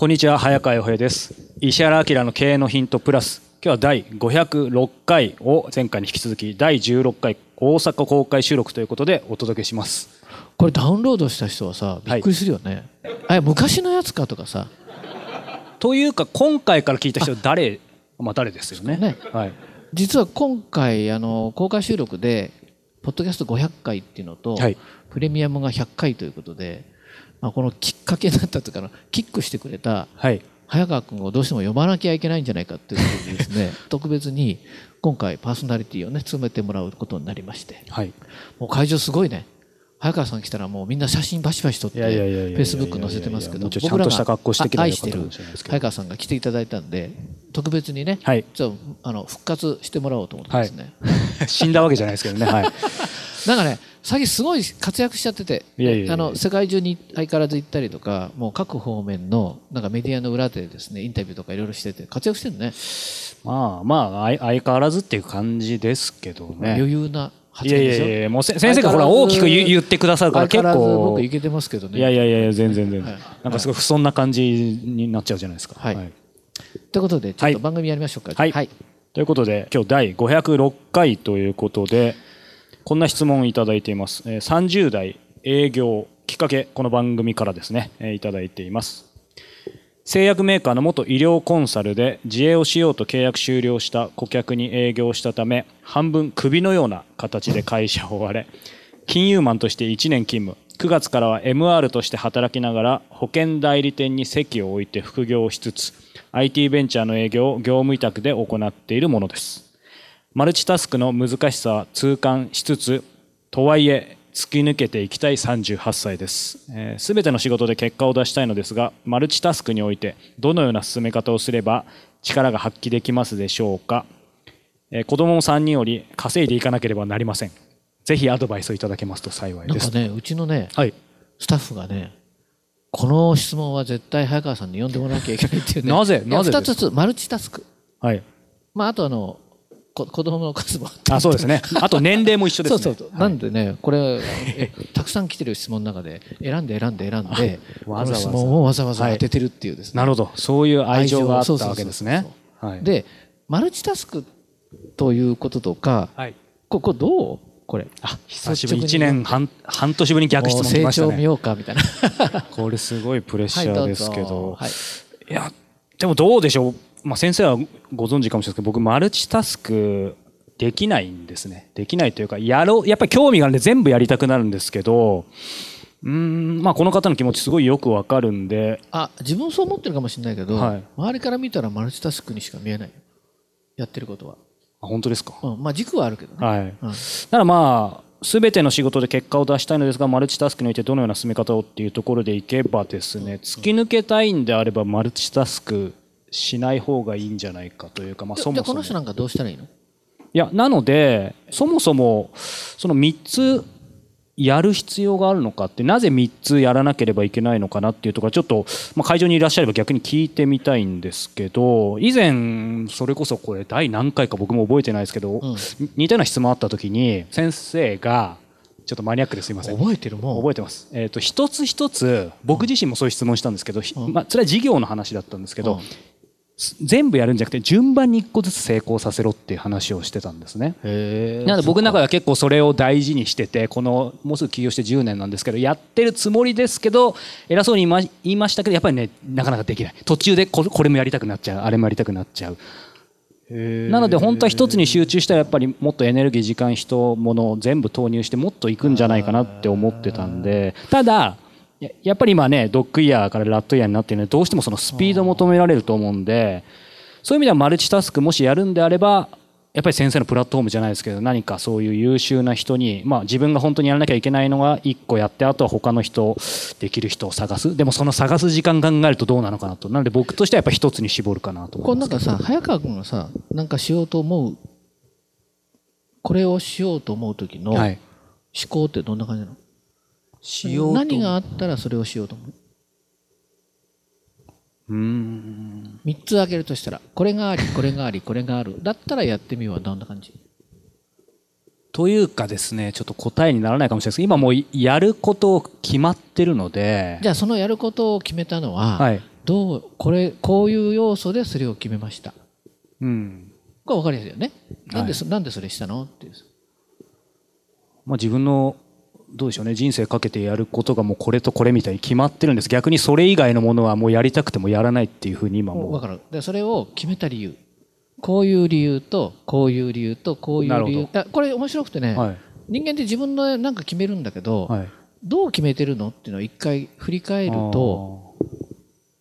こんにちは早川洋平です。石原明の経営のヒントプラス。今日は第506回を前回に引き続き第16回大阪公開収録ということでお届けします。これダウンロードした人はさびっくりするよね、はい、あ昔のやつかとかさ。というか今回から聞いた人は誰？まあ誰ですよね。ね、はい、実は今回あの公開収録でポッドキャスト500回っていうのと、はい、プレミアムが100回ということでまあ、このきっかけになったというかキックしてくれた、早川君をどうしても読まなきゃいけないんじゃないかということでですね 特別に今回パーソナリティをね詰めてもらうことになりまして、はい、もう会場すごいね。早川さん来たらもうみんな写真バシバシ撮ってフェイスブック載せてますけど僕らが愛してる早川さんが来ていただいたんで特別にね、はい、ちょあの復活してもらおうと思ってますね、はい、死んだわけじゃないですけどね、はい、なんかね最近すごい活躍しちゃってて。あの世界中に相変わらず行ったりとかもう各方面のなんかメディアの裏でですねインタビューとかいろいろしてて活躍してるね。まあまあ相変わらずっていう感じですけどね。余裕な発言でしょ？いやいやもう先生がほら大きく言ってくださるから結構。僕いけてますけどね。いやいやいや全然全然、はい、なんかすごい不遜な感じになっちゃうじゃないですか。はい、はい、ということでちょっと番組やりましょうか。はい、はい、ということで今日第506回ということでこんな質問をいただいています。30代営業きっかけ、この番組からですね、いただいています。製薬メーカーの元医療コンサルで自営をしようと契約終了した顧客に営業したため、半分首のような形で会社を追われ、金融マンとして1年勤務。9月からは MR として働きながら保険代理店に席を置いて副業をしつつ IT ベンチャーの営業を業務委託で行っているものです。マルチタスクの難しさは痛感しつつとはいえ突き抜けていきたい38歳です。す、えー、べ、ての仕事で結果を出したいのですが、マルチタスクにおいてどのような進め方をすれば力が発揮できますでしょうか。えー、子供を3人より稼いでいかなければなりません。ぜひアドバイスをいただけますと幸いです。なんかね、うちのね、はい、スタッフがね、この質問は絶対早川さんに読んでもらわなきゃいけないっていうね。なぜ？なぜ2つつマルチタスク。はい。まああとあの子供の数もあそうですね。あと年齢も一緒ですね。そうそう。なんでねこれたくさん来てる質問の中で選んで選んで選んでわざわざ。質問をわざわざ当ててるっていうですね、なるほど。そういう愛情があったわけですね。でマルチタスクということとか、はい、ここどう？これ。あ久しぶり。1年半半年ぶりに逆質問来ましたね。成長見ようかみたいな。これすごいプレッシャーですけど、はい、いやでもどうでしょうまあ、先生はご存知かもしれないですけど僕マルチタスクできないんですね。できないというかやろうやっぱり興味があるんで全部やりたくなるんですけどうんまあこの方の気持ちすごいよくわかるんであ自分そう思ってるかもしれないけど、はい、周りから見たらマルチタスクにしか見えない。やってることは。あ本当ですか、うん、まあ軸はあるけどね、はい。うん、だからまあすべての仕事で結果を出したいのですがマルチタスクにおいてどのような進め方をっていうところでいけばですね突き抜けたいんであればマルチタスクしない方がいいんじゃないかというか、まあ、そもそも。この人なんかどうしたらいいの？いやなのでそもそもその3つやる必要があるのかってなぜ3つやらなければいけないのかなっていうところちょっと、まあ、会場にいらっしゃれば逆に聞いてみたいんですけど以前それこそこれ第何回か僕も覚えてないですけど、うん、似たような質問あった時に先生がちょっとマニアックですいません。覚えてるもん。覚えてます、えーと、一つ一つ僕自身もそういう質問したんですけど、うん、まあ、それは事業の話だったんですけど、うん全部やるんじゃなくて順番に一個ずつ成功させろっていう話をしてたんですね。なので僕の中では結構それを大事にしててこのもうすぐ起業して10年なんですけどやってるつもりですけど偉そうに言いましたけどやっぱりねなかなかできない途中でこれもやりたくなっちゃうあれもやりたくなっちゃう。なので本当は一つに集中したらやっぱりもっとエネルギー時間人物を全部投入してもっといくんじゃないかなって思ってたんでただやっぱり今ねドッグイヤーからラットイヤーになっているのでどうしてもそのスピード求められると思うんでそういう意味ではマルチタスクもしやるんであればやっぱり先生のプラットフォームじゃないですけど何かそういう優秀な人に、まあ、自分が本当にやらなきゃいけないのは1個やってあとは他の人できる人を探す。でもその探す時間考えるとどうなのかなと。なので僕としてはやっぱ一つに絞るかなと思いますこれなんかさ早川君がさなんかしようと思うこれをしようと思う時の思考ってどんな感じなの、はいしよう何があったらそれをしようと思う？うん。3つ挙げるとしたらこれがありこれがありこれがある。だったらやってみようはどんな感じ？というかですねちょっと答えにならないかもしれないです。けど今もうやること決まってるので。じゃあそのやることを決めたのは、はい、どうこれこういう要素でそれを決めました。うん。これ分かりやすいよね。なんで,、はい、なんでそれしたの？っていう、まあ、自分のどうでしょうね。人生かけてやることがもうこれとこれみたいに決まってるんです。逆にそれ以外のものはもうやりたくてもやらないっていうふうに今も分かる。でそれを決めた理由。こういう理由とこういう理由とこういう理由。これ面白くてね、はい、人間って自分のなんか決めるんだけど、はい、どう決めてるのっていうのを一回振り返ると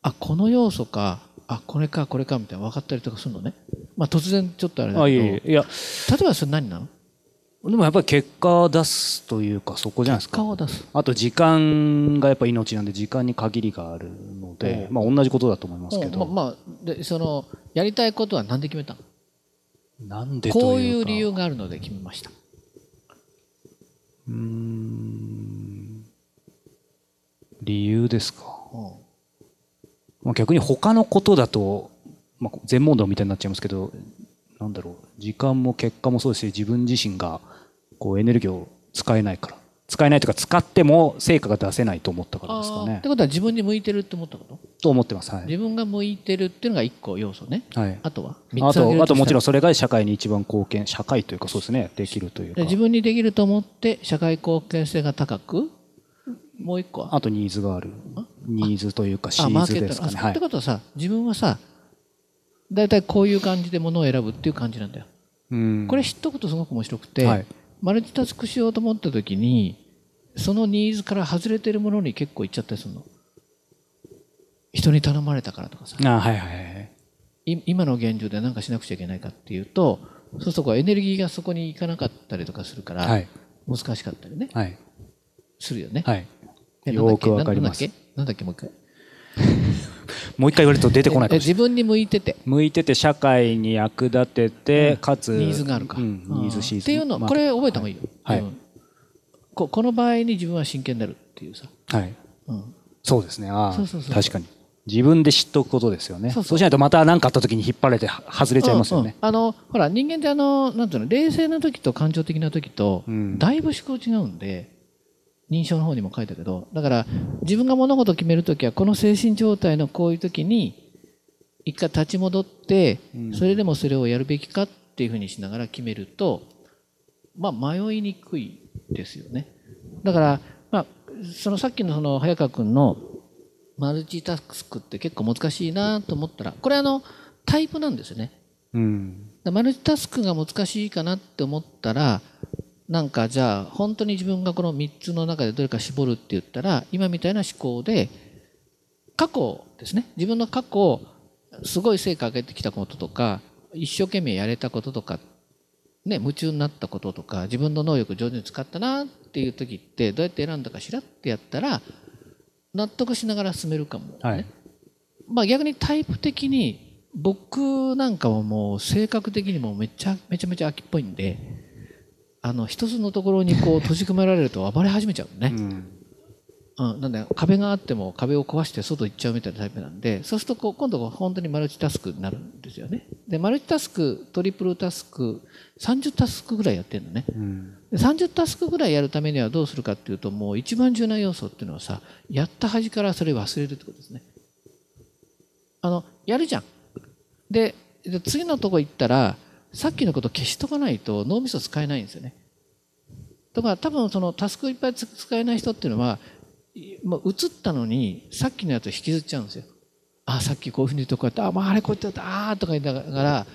あこの要素かあこれかこれかみたいな分かったりとかするのね、まあ、突然ちょっとあれだけど。いや。例えばそれ何なの？でもやっぱり結果を出すというかそこじゃないですか。結果を出す。あと時間がやっぱ命なんで時間に限りがあるので、まあ、同じことだと思いますけど、まあ、でそのやりたいことは何で決めたの？なんでこういう理由があるので決めました。うん。理由ですか、まあ、逆に他のことだと、まあ、全問答みたいになっちゃいますけどなんだろう時間も結果もそうですし自分自身がこうエネルギーを使えないから。使えないというか使っても成果が出せないと思ったからですかね。ってことは自分に向いてるって思ったこと？と思ってます、はい、自分が向いてるっていうのが一個要素ね、はい、あとはあとあともちろんそれが社会に一番貢献社会というかそうですねできるというか。自分にできると思って社会貢献性が高くもう一個あとニーズがある。ニーズというかシーズですかね、はい、ってことはさ自分はさ大体こういう感じでものを選ぶっていう感じなんだよ。これ知っとくとすごく面白くて、はい、マルチタスクしようと思った時にそのニーズから外れてるものに結構いっちゃったりするの。人に頼まれたからとかさ。あはいはいはい、今の現状で何かしなくちゃいけないかっていうとそうするとエネルギーがそこに行かなかったりとかするから、はい、難しかったりね、はい、するよね。はい、よくわかります。なんだっけ？もう一回。もう一回言われると出てこないかもしれない。自分に向いてて。向いてて社会に役立てて、うん、かつニーズがあるか、うん、ニーズシーズっていうの、まあ、これ覚えた方がいいよ、はい、うん、ここの場合に自分は真剣になるっていうさ。はい、うん、そうですね。ああ確かに。自分で知っておくことですよね。そうしないとまた何かあった時に引っ張られて外れちゃいますよね、あのほら人間ってあのなんていうの冷静な時と感情的な時と、だいぶ思考違うんで認証の方にも書いたけどだから自分が物事を決める時はこの精神状態のこういう時に一回立ち戻ってそれでもそれをやるべきかっていうふうにしながら決めるとまあ迷いにくいですよね。だからまあそのさっきのその早川君のマルチタスクって結構難しいなと思ったらこれあのタイプなんですよね、うん、マルチタスクが難しいかなって思ったらなんかじゃあ本当に自分がこの3つの中でどれか絞るって言ったら今みたいな思考で過去ですね。自分の過去すごい成果上げてきたこととか一生懸命やれたこととかね夢中になったこととか自分の能力上手に使ったなっていう時ってどうやって選んだかしらってやったら納得しながら進めるかも、ね、はい、まあ逆にタイプ的に僕なんかはもう性格的にもめちゃめちゃめちゃ秋っぽいんであの一つのところにこう 閉じ込められると暴れ始めちゃうね、うん。うん、なんで壁があっても壁を壊して外行っちゃうみたいなタイプなんでそうするとこう今度は本当にマルチタスクになるんですよね。でマルチタスクトリプルタスク30タスクぐらいやってるのね、うん、で30タスクぐらいやるためにはどうするかっていうともう一番重要な要素っていうのはさやった端からそれ忘れるってことですね。あのやるじゃん。で次のとこ行ったらさっきのこと消しとかないと脳みそ使えないんですよね。だから多分そのタスクをいっぱい使えない人っていうのはもう映ったのにさっきのやつを引きずっちゃうんですよ。あさっきこういうふうに言うとこうやってあ、まあ、あれこうやってああとか言いながら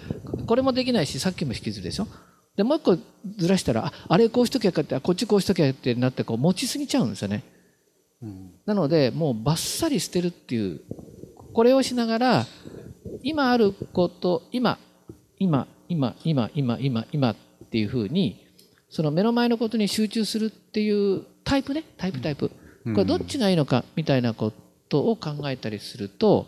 これもできないしさっきも引きずるでしょ。でもう一個ずらしたらああれこうしときゃかってこっちこうしときゃってなってこう持ちすぎちゃうんですよね。うん、なのでもうバッサリ捨てるっていうこれをしながら今あること今今今今今今今っていうふうにその目の前のことに集中するっていうタイプねタイプタイプ、これどっちがいいのかみたいなことを考えたりすると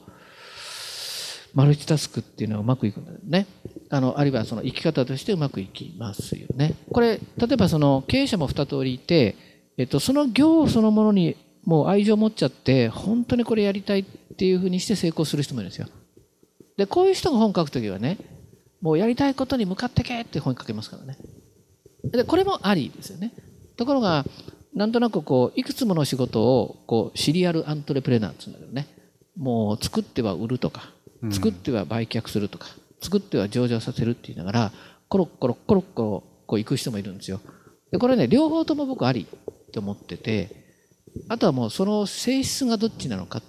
マルチタスクっていうのはうまくいくんだよね。あのあるいはその生き方としてうまくいきますよね。これ例えばその経営者も2通りいて、えっと、その業そのものにもう愛情を持っちゃって本当にこれやりたいっていうふうにして成功する人もいるんですよ。でこういう人が本書くときはねもうやりたいことに向かってけって本書けますからね。でこれもありですよね。ところがなんとなくこういくつもの仕事をこうシリアルアントレプレナーって言うんだけどね。もう作っては売るとか作っては売却するとか、作っては上場させるって言いながらコロッコロコロッコロこう行く人もいるんですよでこれね両方とも僕ありって思っててあとはもうその性質がどっちなのかっ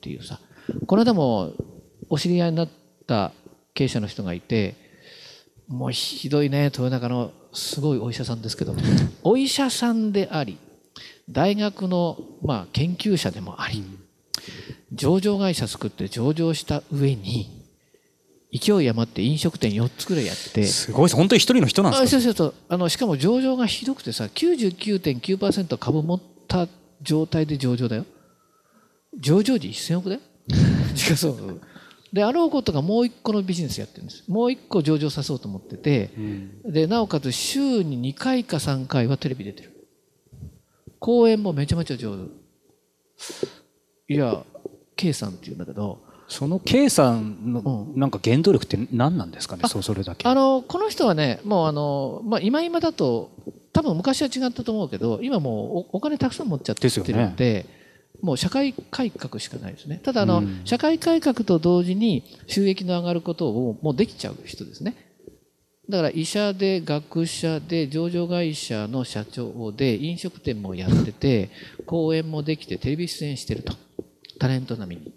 ていうさこの間もお知り合いになった経営者の人がいてもうひどいね豊中のすごいお医者さんですけど お医者さんであり大学のまあ研究者でもあり上場会社作って上場した上に勢い余って飲食店4つぐらいやってすごいです。本当に一人の人なんですか？そうそうそう。あのしかも上場がひどくてさ99.9%株持った状態で上場だよ。上場時1000億だよ。しかそうであろうことがもう一個のビジネスやってるんです。もう一個上場さそうと思ってて、うん、でなおかつ週に2回か3回はテレビ出てる。講演もめちゃめちゃ上手。いや K さんっていうんだけど。その K さんのなんか原動力って何なんですかね、うん、それだけ。あのこの人はねもうあの、まあ、今今だと多分昔は違ったと思うけど今もうお金たくさん持っちゃってるんで、ね、もう社会改革しかないですね。ただあの、うん、社会改革と同時に収益の上がることをもうできちゃう人ですね。だから医者で学者で上場会社の社長で飲食店もやってて講演もできてテレビ出演してると。タレント並みに。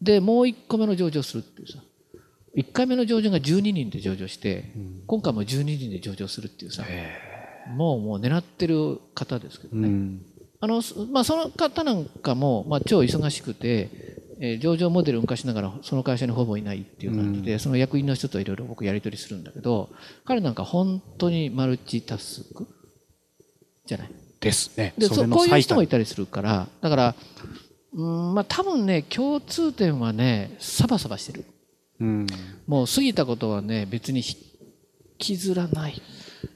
でもう1個目の上場するっていうさ。1回目の上場が12人で上場して、うん、今回も12人で上場するっていうさ。もうもう狙ってる方ですけどね、うん、あのまあ、その方なんかも、まあ、超忙しくて、えー、上場モデルを動かしながらその会社にほぼいないっていう感じで、うん、その役員の人といろいろ僕やり取りするんだけど彼なんか本当にマルチタスク？じゃない？ですね。でそこういう人もいたりするからだからうんまあ多分ね共通点はねサバサバしてる、うん、もう過ぎたことはね別に引きずらない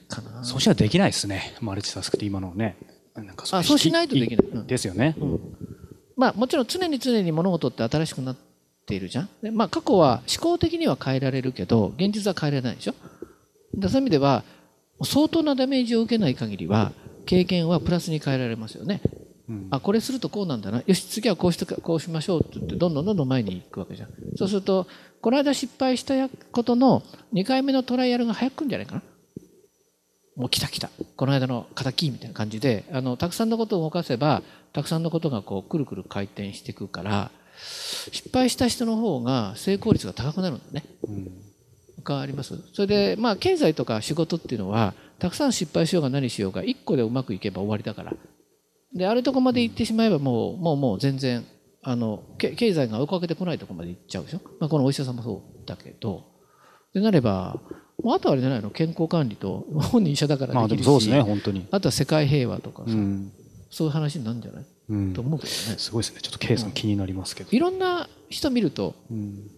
かな。そうしたらできないですね。マルチタスクって今のねなんかあそうしないとできない、うん、ですよね、うん、まあもちろん常に常に物事って新しくなっているじゃん。で、まあ、過去は思考的には変えられるけど現実は変えられないでしょ。でそういう意味では相当なダメージを受けない限りは経験はプラスに変えられますよね。うん、あこれするとこうなんだな。よし次はこうしてこうしましょうって言ってどんどんどんどん前に行くわけじゃん。そうするとこの間失敗したことの2回目のトライアルが早くくんじゃないかなもう来た来た。この間の敵みたいな感じであのたくさんのことを動かせばたくさんのことがこうくるくる回転していくから失敗した人の方が成功率が高くなるんだね。うん、変わります？それでまあ経済とか仕事っていうのはたくさん失敗しようが何しようが1個でうまくいけば終わりだから。であるとこまで行ってしまえばもうもうもう全然あの経済が追いかけてこないとこまで行っちゃうでしょ、まあ、このお医者さんもそうだけど。でなればもうあとはあれじゃないの？健康管理と本人医者だからできるし、まあ、そうですね本当に。あとは世界平和とかさ、うん、そういう話になるんじゃない、うん、と思うけどね。すごいですね。ちょっと K さん気になりますけど、いろんな人見ると、うん。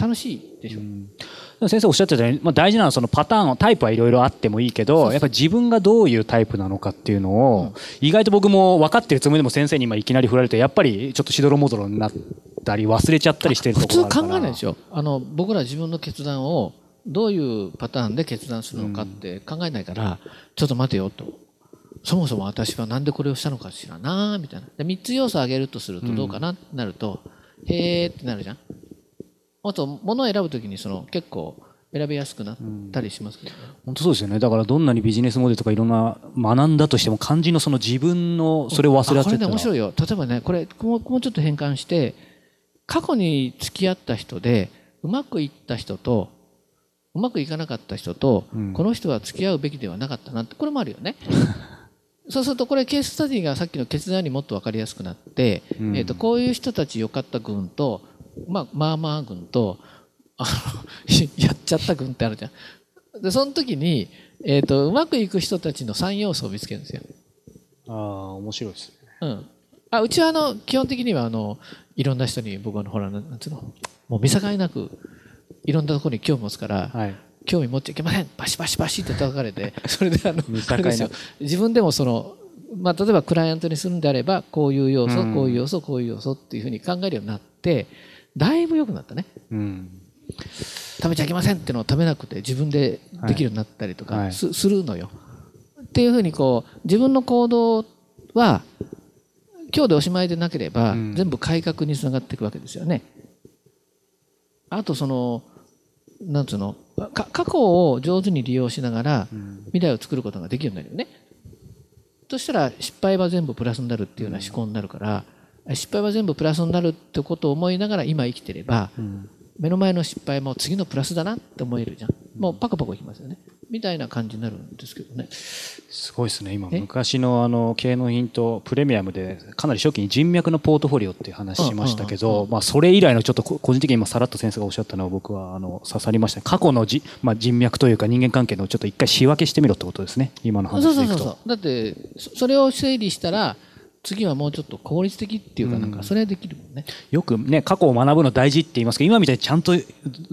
楽しいでしょ、うん、先生おっしゃってたように、まあ、大事なのはそのパターンタイプはいろいろあってもいいけどやっぱり自分がどういうタイプなのかっていうのを、うん、意外と僕も分かってるつもりでも先生に今いきなり振られるとやっぱりちょっとしどろもどろになったり忘れちゃったりしてるところ普通考えないですよあの僕ら自分の決断をどういうパターンで決断するのかって考えないから、ちょっと待てよと。そもそも私は何でこれをしたのかしらなみたいな。で3つ要素を挙げるとするとどうかなってなると、へえってなるじゃん。あと物を選ぶときにその結構選びやすくなったりしますけど、ね。うん、本当そうですよね。だからどんなにビジネスモデルとかいろんな学んだとしても漢字のその自分のそれを忘れちゃってこれね面白いよ。例えばねこれもうちょっと変換して過去に付き合った人でうまくいった人とうまくいかなかった人と、うん、この人は付き合うべきではなかったなってこれもあるよね。そうするとこれケーススタディがさっきの決断にもっと分かりやすくなって、うん、えー、とこういう人たち良かった軍と、まあ、まあまあ軍とあの やっちゃった軍ってあるじゃん。でその時に、えーと、うまくいく人たちの3要素を見つけるんですよ。ああ面白いですね。うん、あうちはあの基本的にはあのいろんな人に僕はほらなんつうのもう見境なくいろんなところに興味持つから、はい、興味持っちゃいけません。バシバシバシって叩かれて それであの自分でもその、まあ、例えばクライアントにするんであればこういう要素、うん、こういう要素こういう要素っていうふうに考えるようになってだいぶ良くなったね、うん、食べちゃいけませんっていうのを食べなくて自分でできるようになったりとかするのよ。っていうふうにこう自分の行動は今日でおしまいでなければ、全部改革につながっていくわけですよね。あとそのなんつうの？過去を上手に利用しながら未来を作ることができるようになるよね。そしたら失敗は全部プラスになるっていうような思考になるから失敗は全部プラスになるってことを思いながら今生きてれば目の前の失敗も次のプラスだなって思えるじゃん。もうパコパコいきますよねみたいな感じになるんですけどね。すごいですね今。昔のあの経営のヒントプレミアムでかなり初期に人脈のポートフォリオっていう話しましたけど、まあ、それ以来のちょっと個人的に今さらっと先生がおっしゃったのは僕はあの刺さりました。過去のじ、まあ、人脈というか人間関係のちょっと一回仕分けしてみろってことですね。今の話でいくと。そうそうそうだって それを整理したら次はもうちょっと効率的っていうかなんかそれはできるもんね、うん、よくね過去を学ぶの大事って言いますけど今みたいにちゃんと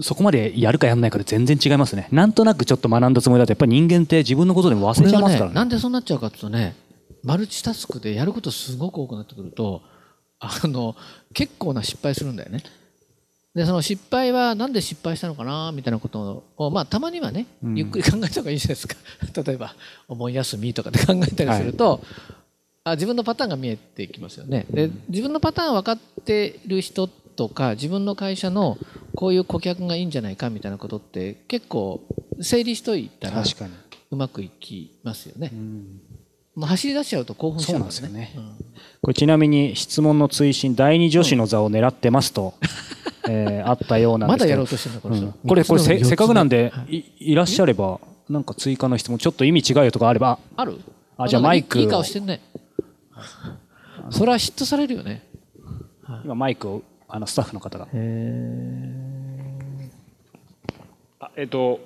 そこまでやるかやらないかで全然違いますね。なんとなくちょっと学んだつもりだとやっぱり人間って自分のことでも忘れちゃいますからね、ね、なんでそうなっちゃうかっていうとねマルチタスクでやることすごく多くなってくるとあの結構な失敗するんだよね。でその失敗はなんで失敗したのかなみたいなことを、まあ、たまにはねゆっくり考えた方がいいじゃないですか、うん、例えばお盆休みとかで考えたりすると、はいあ自分のパターンが見えてきますよね。で自分のパターン分かってる人とか自分の会社のこういう顧客がいいんじゃないかみたいなことって結構整理しといたらうまくいきますよね。まあ、走り出しちゃうと興奮しちゃうんですよね。うん、これちなみに質問の追伸第二女子の座を狙ってますと、うん、えー、あったようなんですけど。まだやろうとしてるのこれ、うん、これこれせせっかくなんでい。いらっしゃればなんか追加の質問ちょっと意味違うよとかあれば。ある？あじゃあマイクいい顔してんねそれは嫉妬されるよね。今マイクをあのスタッフの方が。あえっ、と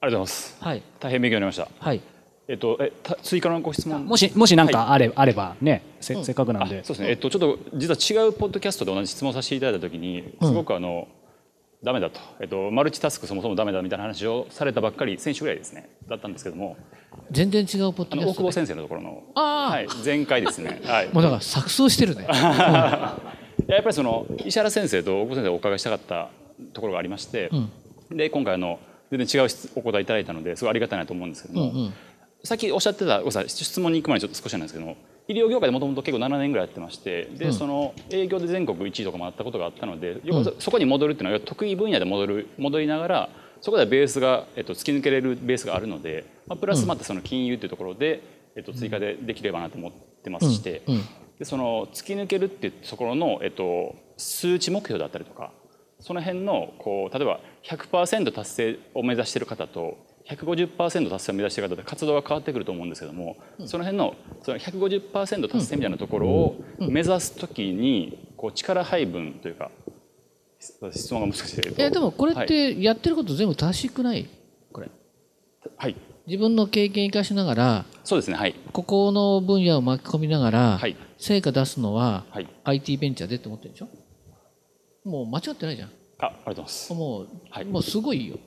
ありがとうございます。はい。大変勉強になりました。はい。えっと、え追加のご質問もしもし何かあれ,、あればねせ,、せっかくなんでそうですね、えっと、ちょっと実は違うポッドキャストで同じ質問させていただいた時にすごくあの、ダメだと、えっと、マルチタスクそもそもダメだみたいな話をされたばっかり先週ぐらいですね。だったんですけども。全然違うポッドキャスト大久保先生のところの。はい、前回ですね、はい、もうだから錯綜してるね。やっぱりその石原先生と大久保先生をお伺いしたかったところがありまして、うん、で今回あの全然違うお答えいただいたのですごいありがたいなと思うんですけども、うんうん、さっきおっしゃってた質問に行く前にちょっと少しなんですけども医療業界でもともと結構7年ぐらいやってましてで、うん、その営業で全国1位とかもあったことがあったので、うん、そこに戻るっていうのは得意分野で戻る戻りながらそこでベースが、えっと、突き抜けれるベースがあるので、まあ、プラスまたその金融っていうところで、えっと、追加でできればなと思ってますして、でその突き抜けるっていうところの、えっと、数値目標だったりとかその辺のこう例えば100%達成を目指している方と150%達成を目指している方で活動が変わってくると思うんですけども、その辺のその150%達成みたいなところを目指す時にこう力配分というか質問が難しいいやでもこれってやってること全部正しくない？これ。はい。自分の経験生かしながらそうですねはい。ここの分野を巻き込みながら、はい、成果出すのは、はい、IT ベンチャーでって思ってるでしょ？もう間違ってないじゃん。あありがとうございます。もう、はい、もうすごいよ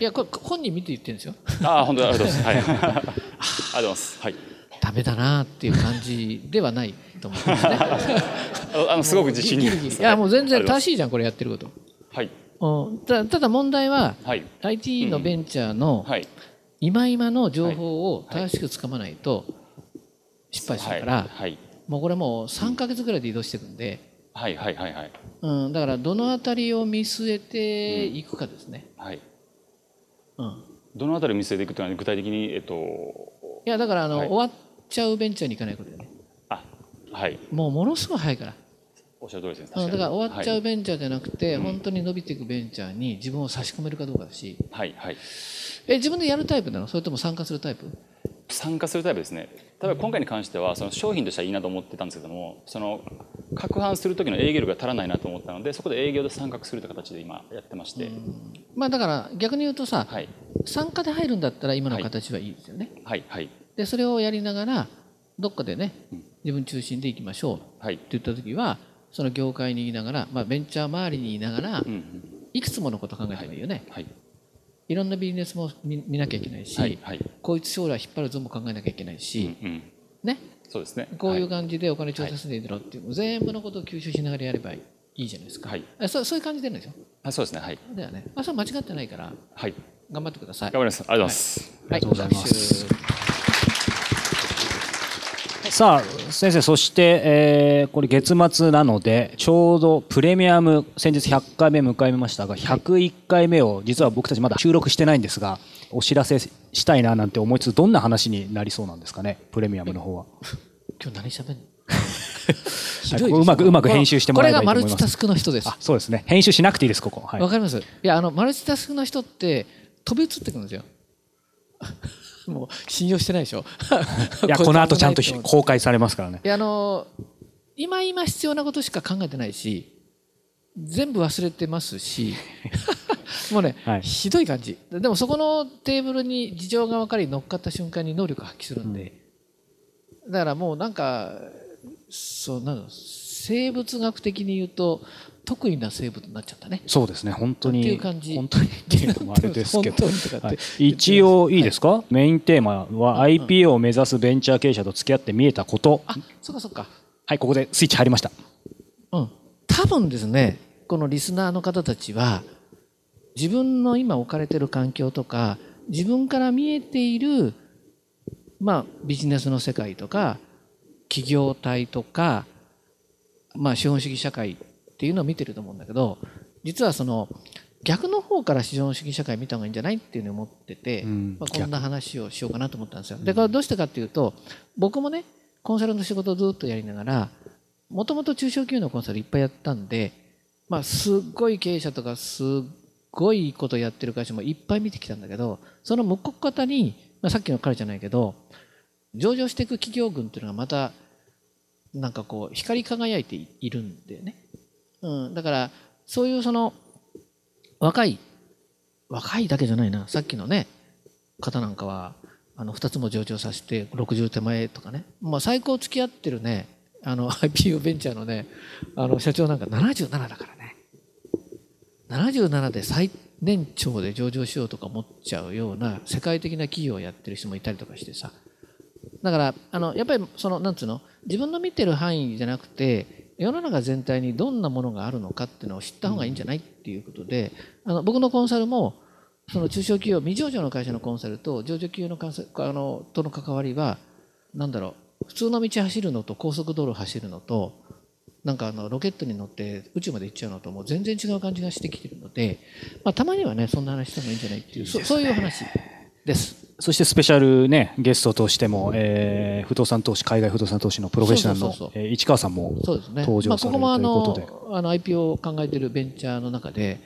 いやこれ本人見て言ってるんですよ。あ本当ありがとうございます。はい。ありがとうございます。はい。ダメだなっていう感じではないと思うんですね。あのすごく自信に。いやもう全然正しいじゃんこれやってること。はい。たただ問題は、はい、IT のベンチャーの今今の情報を正しくつかまないと失敗するから、はい、もうこれもう3か月ぐらいで移動していくんで、はいはいはいはい。うん、だからどのあたりを見据えていくかですね。はい。うん。どのあたりを見据えていくというのは具体的にえっと。いやだからあの、はい、終わっちゃうベンチャーに行かないことだよね。あ、はい。もうものすごい早いから。おっしゃる通りですね。だから終わっちゃうベンチャーじゃなくて、はい、本当に伸びていくベンチャーに自分を差し込めるかどうかだし。はいはい。え自分でやるタイプなの？それとも参加するタイプ？参加するタイプですね例えば今回に関してはその商品としてはいいなと思ってたんですけどもその攪拌する時の営業力が足らないなと思ったのでそこで営業で参画するという形で今やってまして、まあだから逆に言うとさ、はい、参加で入るんだったら今の形はいいですよね、はい、はい、でそれをやりながらどっかでね自分中心でいきましょうって言った時はその業界にいながら、まあ、ベンチャー周りにいながら、いくつものこと考えてもいいよね、はい。い。ろんなビジネスも見なきゃいけないし、はい。はい、こいつ将来引っ張るぞも考えなきゃいけないし、うんうん、ね。そうですね。こういう感じでお金調達していいだろうっていう、はい、全部のことを吸収しながらやればいいじゃないですか、はい、そそういう感じでるんですよあそうですね。はい。だよね。あそれ間違ってないから、はい、頑張ってください。頑張ります。ありがとうございます、はい、ありがとうございます。さあ先生そして、えー、これ月末なのでちょうどプレミアム先日100回目迎えましたが101回目を実は僕たちまだ収録してないんですがお知らせしたいななんて思いつつどんな話になりそうなんですかね？プレミアムの方は。今日何喋んうまくうまく編集してもらえばいいと思います。これがマルチタスクの人です。そうですね。編集しなくていいですここ。わ、はい、かります。いやあのマルチタスクの人って飛び移ってくるんですよ。もう信用してないでしょ？いやこの後ちゃんと公開されますからねいやあの今今必要なことしか考えてないし全部忘れてますし もうね、はい、ひどい感じでもそこのテーブルに事情が分かり乗っかった瞬間に能力発揮するんで、うん、だからもうなんかそうなの生物学的に言うと得意な生物になっちゃったね。そうですね、本当に。っていう感じ。本当にっていうのもあれですけど。はい、一応いいですか、はい、メインテーマは IPO を目指すベンチャー経営者と付き合って見えたこと。あ、そっかそっか。はい、ここでスイッチ入りました。うん。多分ですね、このリスナーの方たちは、自分の今置かれてる環境とか、自分から見えている、まあ、ビジネスの世界とか、企業体とか、まあ、資本主義社会っていうのを見てると思うんだけど実はその逆の方から資本主義社会見た方がいいんじゃないっていうのを思ってて、うん、まあ、こんな話をしようかなと思ったんですよ。だからどうしてかっていうと僕もねコンサルの仕事をずっとやりながらもともと中小企業のコンサルいっぱいやったんで、まあ、すっごい経営者とかすっごいことやってる会社もいっぱい見てきたんだけどその向こう方に、まあ、さっきの彼じゃないけど上場していく企業群っていうのがまたなんかこう光り輝いているんだよね。うん、だからそういうその若い若いだけじゃないなさっきのね方なんかはあの2つも上場させて60手前とかね、まあ、最高付き合ってるねあの IPO ベンチャーのねあの社長なんか77だから77で最年長で上場しようとか思っちゃうような世界的な企業をやってる人もいたりとかしてさ。だからあのやっぱりそのなんつうの？自分の見てる範囲じゃなくて世の中全体にどんなものがあるのかっていうのを知った方がいいんじゃないっていうことであの僕のコンサルもその中小企業未上場の会社のコンサルと上場企業のコンサルあのとの関わりは何だろう普通の道走るのと高速道路走るのとなんかあのロケットに乗って宇宙まで行っちゃうのともう全然違う感じがしてきてるので、まあ、たまにはねそんな話してもいいんじゃないっていうそういう話です。そしてスペシャル、ね、ゲストとしても、えー、不動産投資海外不動産投資のプロフェッショナルのそう市川さんも登場される、ねまあ、ここもあのあの IPO を考えているベンチャーの中で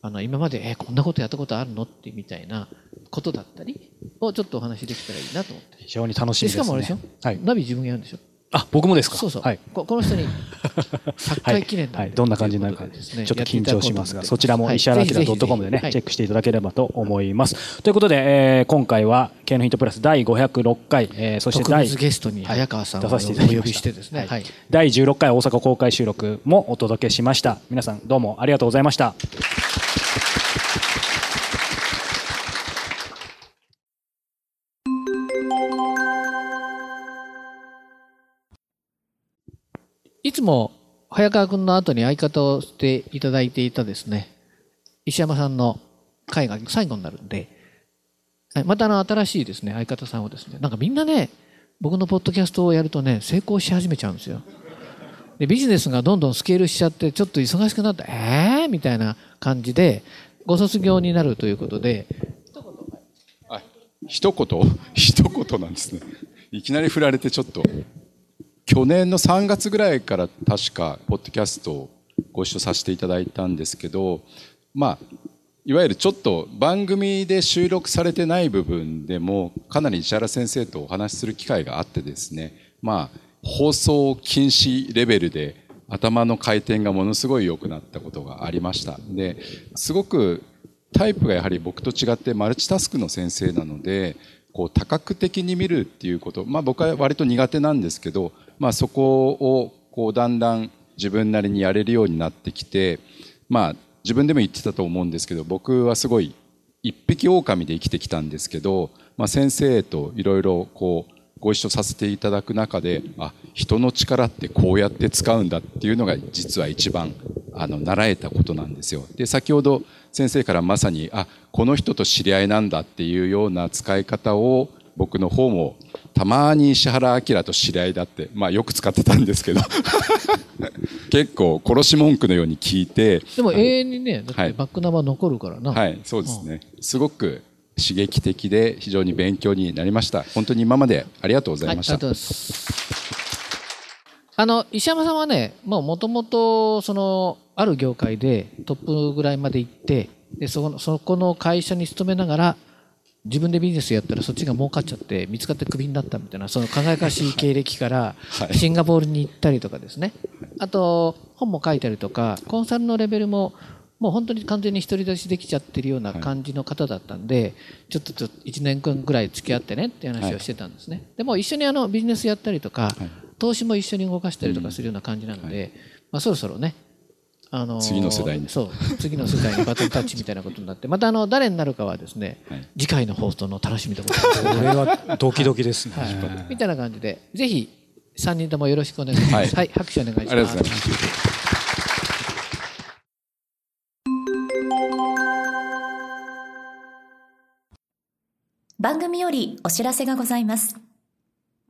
あの今まで、えー、こんなことやったことあるのってみたいなことだったりをちょっとお話できたらいいなと思って。非常に楽しみです、ね、しかもあれでしょ、はい、ナビ自分がやるんでしょ？あ僕もですか？そうそう、はい、ここの人に100回記念はい、はい、どんな感じになるか、ね、ちょっと緊張しますが。そちらも石原明 .com でね、チェックしていただければと思います、ということで、えー、今回は経営のヒントプラス第506回、えー、そして第ゲストに早川さんをお呼びしてですね、はい、第16回大阪公開収録もお届けしました。皆さんどうもありがとうございましたつも早川君の後に相方をしていただいていたですね、石山さんの会が最後になるんで、またあの新しいですね、相方さんをですね、なんかみんなね、僕のポッドキャストをやるとね、成功し始めちゃうんですよ。でビジネスがどんどんスケールしちゃってちょっと忙しくなってええー、みたいな感じでご卒業になるということで。一言？一言なんですね。いきなり振られてちょっと。去年の3月ぐらいから確かポッドキャストをご一緒させていただいたんですけどまあいわゆるちょっと番組で収録されてない部分でもかなり石原先生とお話しする機会があってですねまあ放送禁止レベルで頭の回転がものすごい良くなったことがありました。ですごくタイプがやはり僕と違ってマルチタスクの先生なのでこう多角的に見るっていうこと、まあ、僕は割と苦手なんですけど、まあ、そこをこうだんだん自分なりにやれるようになってきて、まあ、自分でも言ってたと思うんですけど僕はすごい一匹狼で生きてきたんですけど、まあ、先生といろいろこうご一緒させていただく中であ人の力ってこうやって使うんだっていうのが実は一番あの習えたことなんですよ。で先ほど先生からまさにあこの人と知り合いなんだっていうような使い方を僕の方もたまに石原明と知り合いだって、まあ、よく使ってたんですけど。結構殺し文句のように聞いて。でも永遠にねだってバックナンバー残るからな、はい、はい、そうですね、うん、すごく刺激的で非常に勉強になりました。本当に今までありがとうございました、はい、あの石山さんはねもともとそのある業界でトップぐらいまで行ってでそこそこの会社に勤めながら自分でビジネスやったらそっちが儲かっちゃって見つかってクビになったみたいなその輝かしい経歴から シンガポールに行ったりとかですね。あと本も書いたりとかコンサルのレベルももう本当に完全に独り立ちできちゃってるような感じの方だったんで、ちょっとちょっと1年間ぐらい付き合ってねっていう話をしてたんですね、でも一緒にあのビジネスやったりとか、投資も一緒に動かしたりとかするような感じなので、まあ、そろそろねあの次の世代に。そう次の世代にバトンタッチみたいなことになってまたあの誰になるかはですね、はい、次回の放送の楽しみでございますこれはドキドキですね、はい、みたいな感じでぜひ3人ともよろしくお願いします、はい、はい、拍手お願いします。ありがとうございます番組よりお知らせがございます。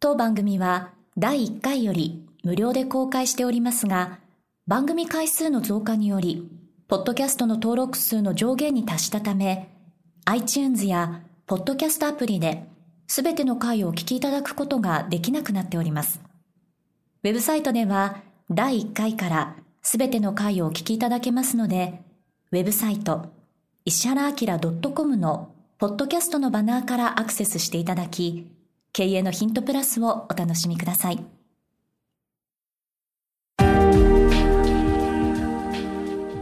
当番組は第1回より無料で公開しておりますが番組回数の増加により、ポッドキャストの登録数の上限に達したため、iTunes やポッドキャストアプリで、すべての回をお聞きいただくことができなくなっております。ウェブサイトでは、第1回からすべての回をお聞きいただけますので、ウェブサイト、石原明 .com のポッドキャストのバナーからアクセスしていただき、経営のヒントプラスをお楽しみください。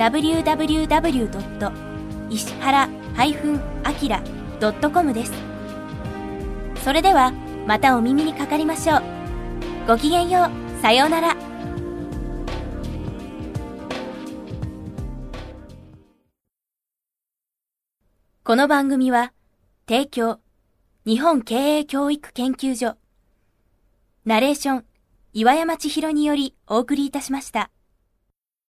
www. 石原 -akira.com です。それではまたお耳にかかりましょう。ごきげんよう。さようなら。この番組は提供日本経営教育研究所ナレーション岩山千尋によりお送りいたしました。